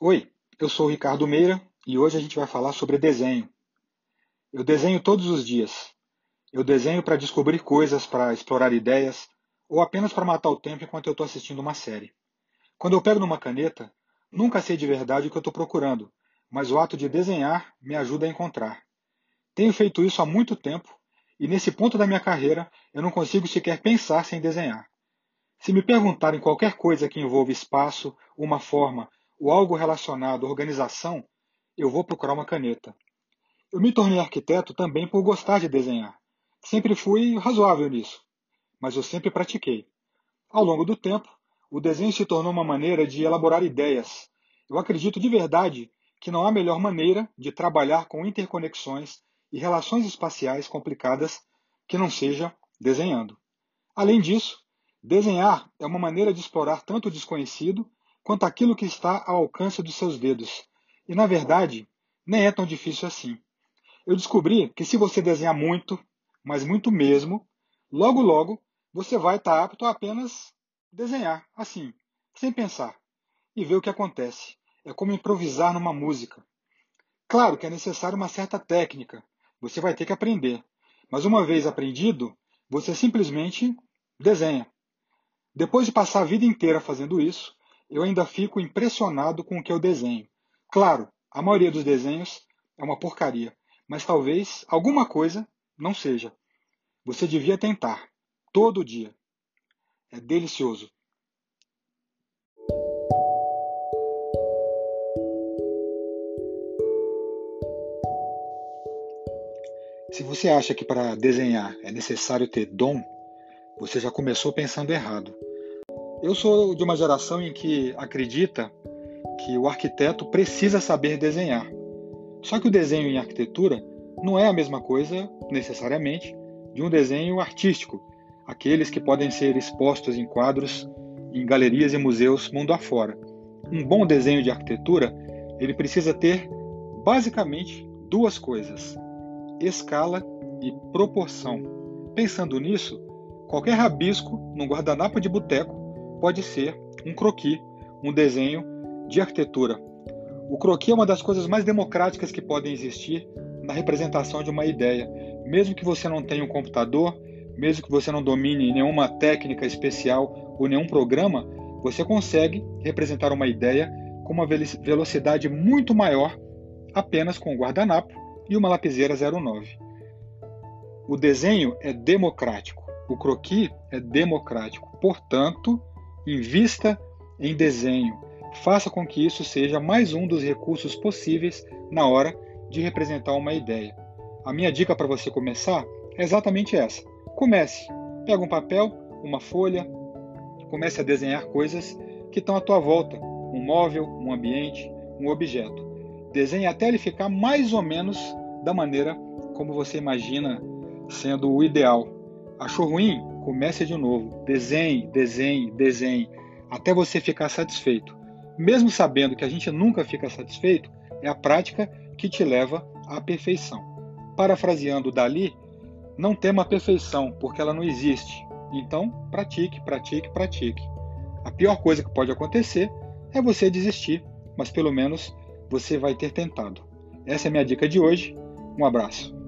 Oi, eu sou o Ricardo Meira e hoje a gente vai falar sobre desenho. Eu desenho todos os dias. Eu desenho para descobrir coisas, para explorar ideias ou apenas para matar o tempo enquanto eu estou assistindo uma série. Quando eu pego numa caneta, nunca sei de verdade o que eu estou procurando, mas o ato de desenhar me ajuda a encontrar. Tenho feito isso há muito tempo e nesse ponto da minha carreira eu não consigo sequer pensar sem desenhar. Se me perguntarem qualquer coisa que envolva espaço, uma forma ou algo relacionado à organização, eu vou procurar uma caneta. Eu me tornei arquiteto também por gostar de desenhar. Sempre fui razoável nisso, mas eu sempre pratiquei. Ao longo do tempo, o desenho se tornou uma maneira de elaborar ideias. Eu acredito de verdade que não há melhor maneira de trabalhar com interconexões e relações espaciais complicadas que não seja desenhando. Além disso, desenhar é uma maneira de explorar tanto o desconhecido quanto aquilo que está ao alcance dos seus dedos. E, na verdade, nem é tão difícil assim. Eu descobri que se você desenhar muito, mas muito mesmo, logo logo você vai estar apto a apenas desenhar, assim, sem pensar, e ver o que acontece. É como improvisar numa música. Claro que é necessário uma certa técnica, você vai ter que aprender. Mas uma vez aprendido, você simplesmente desenha. Depois de passar a vida inteira fazendo isso, eu ainda fico impressionado com o que eu desenho. Claro, a maioria dos desenhos é uma porcaria, mas talvez alguma coisa não seja. Você devia tentar, todo dia. É delicioso. Se você acha que para desenhar é necessário ter dom, você já começou pensando errado. Eu sou de uma geração em que acredita que o arquiteto precisa saber desenhar. Só que o desenho em arquitetura não é a mesma coisa, necessariamente, de um desenho artístico, aqueles que podem ser expostos em quadros em galerias e museus mundo afora. Um bom desenho de arquitetura, ele precisa ter basicamente duas coisas: escala e proporção. Pensando nisso, qualquer rabisco num guardanapo de boteco pode ser um croquis, um desenho de arquitetura. O croquis é uma das coisas mais democráticas que podem existir na representação de uma ideia. Mesmo que você não tenha um computador, mesmo que você não domine nenhuma técnica especial ou nenhum programa, você consegue representar uma ideia com uma velocidade muito maior apenas com um guardanapo e uma lapiseira 09. O desenho é democrático, o croquis é democrático. Portanto, Invista em desenho. Faça com que isso seja mais um dos recursos possíveis na hora de representar uma ideia. A minha dica para você começar é exatamente essa. Comece. Pega um papel, uma folha, comece a desenhar coisas que estão à tua volta, um móvel, um ambiente, um objeto. Desenhe até ele ficar mais ou menos da maneira como você imagina sendo o ideal. Achou ruim? Comece de novo. Desenhe, desenhe, desenhe, até você ficar satisfeito. Mesmo sabendo que a gente nunca fica satisfeito, é a prática que te leva à perfeição. Parafraseando Dali, não tema a perfeição, porque ela não existe. Então, pratique, pratique, pratique. A pior coisa que pode acontecer é você desistir, mas pelo menos você vai ter tentado. Essa é a minha dica de hoje. Um abraço.